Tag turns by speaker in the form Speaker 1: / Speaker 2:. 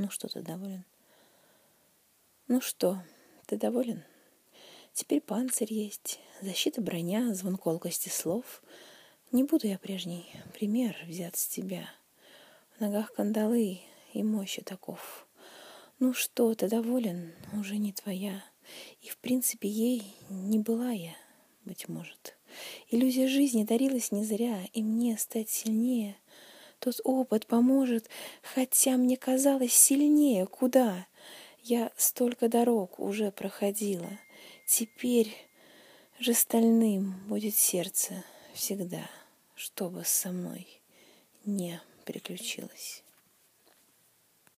Speaker 1: Ну что, ты доволен? Ну что, ты доволен? Теперь панцирь есть, защита броня, звон колкости слов. Не буду я прежний, пример взят с тебя. В ногах кандалы и мощи таков. Ну что, ты доволен? Уже не твоя. И, в принципе, ей не была я, быть может. Иллюзия жизни дарилась не зря, и мне стать сильнее — тот опыт поможет, хотя мне казалось сильнее куда. Я столько дорог уже проходила. Теперь же стальным будет сердце всегда, чтобы со мной не приключилось.